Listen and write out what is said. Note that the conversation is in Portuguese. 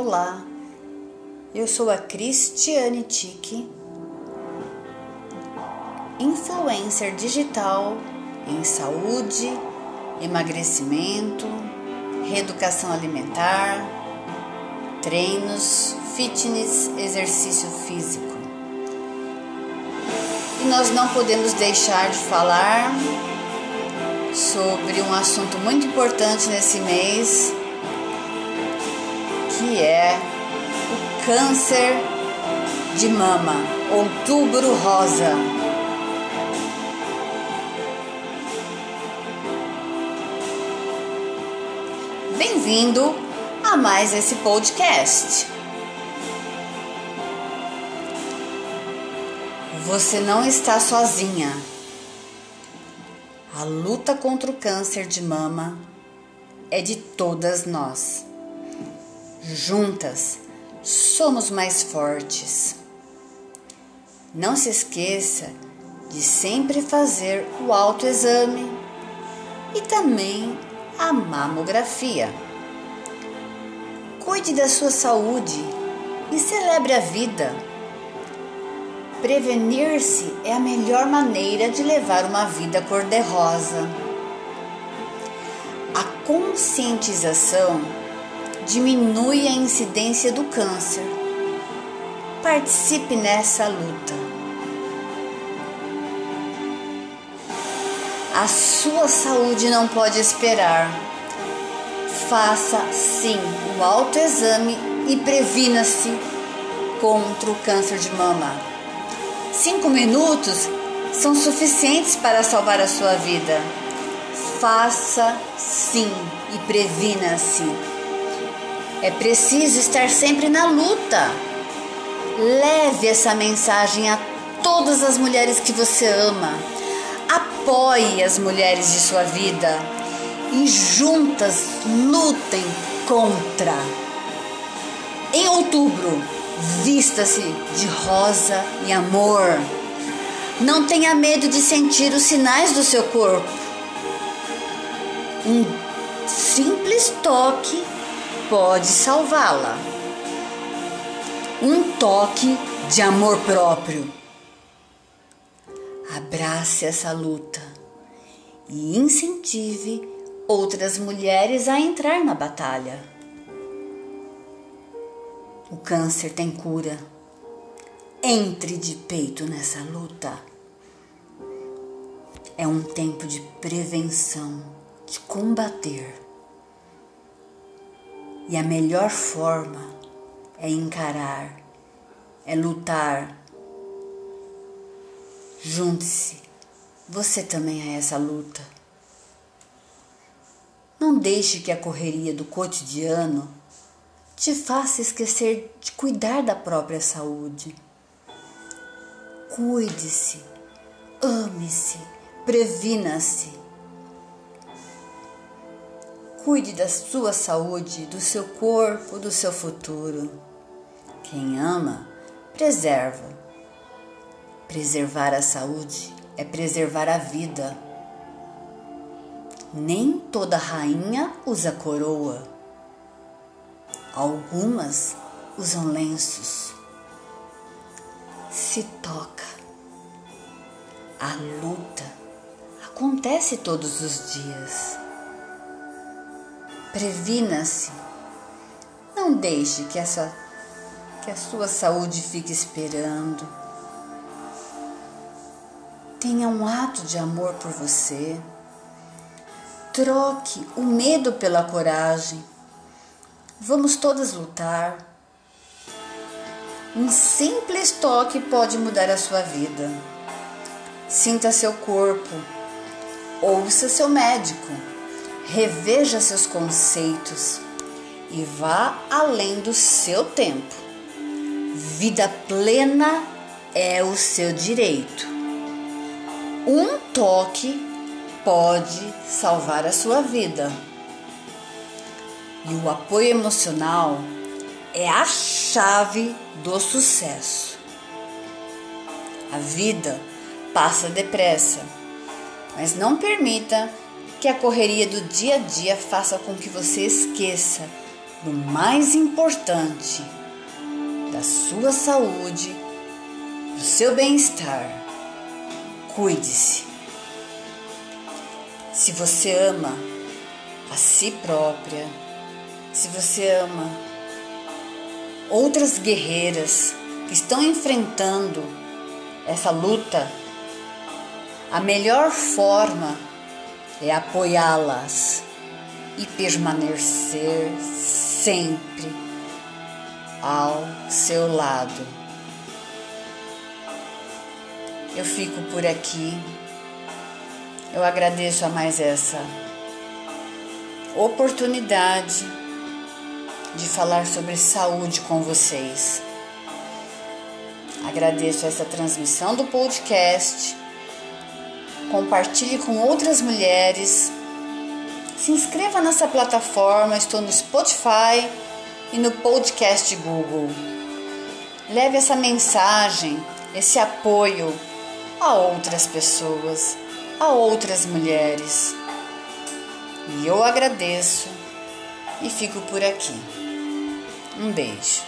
Olá, eu sou a Cristiane Tique, influencer digital em saúde, emagrecimento, reeducação alimentar, treinos, fitness, exercício físico. E nós não podemos deixar de falar sobre um assunto muito importante nesse mês que é o câncer de mama, outubro rosa. Bem-vindo a mais esse podcast. Você não está sozinha. A luta contra o câncer de mama é de todas nós. Juntas somos mais fortes. Não se esqueça de sempre fazer o autoexame e também a mamografia. Cuide da sua saúde e celebre a vida. Prevenir-se é a melhor maneira de levar uma vida cor-de-rosa. A conscientização diminui a incidência do câncer. Participe nessa luta. A sua saúde não pode esperar. Faça sim o autoexame e previna-se contra o câncer de mama. Cinco minutos são suficientes para salvar a sua vida. Faça sim e previna-se. É preciso estar sempre na luta. Leve essa mensagem a todas as mulheres que você ama. Apoie as mulheres de sua vida e juntas lutem contra. Em outubro, vista-se de rosa e amor. Não tenha medo de sentir os sinais do seu corpo. Um simples toque pode salvá-la. Um toque de amor próprio. Abrace essa luta e incentive outras mulheres a entrar na batalha. O câncer tem cura. Entre de peito nessa luta. É um tempo de prevenção, de combater. E a melhor forma é encarar, é lutar. Junte-se, você também a essa luta. Não deixe que a correria do cotidiano te faça esquecer de cuidar da própria saúde. Cuide-se, ame-se, previna-se. Cuide da sua saúde, do seu corpo, do seu futuro. Quem ama, preserva. Preservar a saúde é preservar a vida. Nem toda rainha usa coroa. Algumas usam lenços. Se toca. A luta acontece todos os dias. Previna-se. Não deixe que, essa, que a sua saúde fique esperando. Tenha um ato de amor por você. Troque o medo pela coragem. Vamos todas lutar. Um simples toque pode mudar a sua vida. Sinta seu corpo. Ouça seu médico reveja seus conceitos e vá além do seu tempo. Vida plena é o seu direito. Um toque pode salvar a sua vida. E o apoio emocional é a chave do sucesso. A vida passa depressa, mas não permita que a correria do dia a dia faça com que você esqueça do mais importante, da sua saúde, do seu bem-estar. Cuide-se. Se você ama a si própria, se você ama outras guerreiras que estão enfrentando essa luta, a melhor forma é apoiá-las e permanecer sempre ao seu lado. Eu fico por aqui. Eu agradeço a mais essa oportunidade de falar sobre saúde com vocês. Agradeço essa transmissão do podcast. Compartilhe com outras mulheres. Se inscreva nessa plataforma, estou no Spotify e no podcast Google. Leve essa mensagem, esse apoio a outras pessoas, a outras mulheres. E eu agradeço e fico por aqui. Um beijo.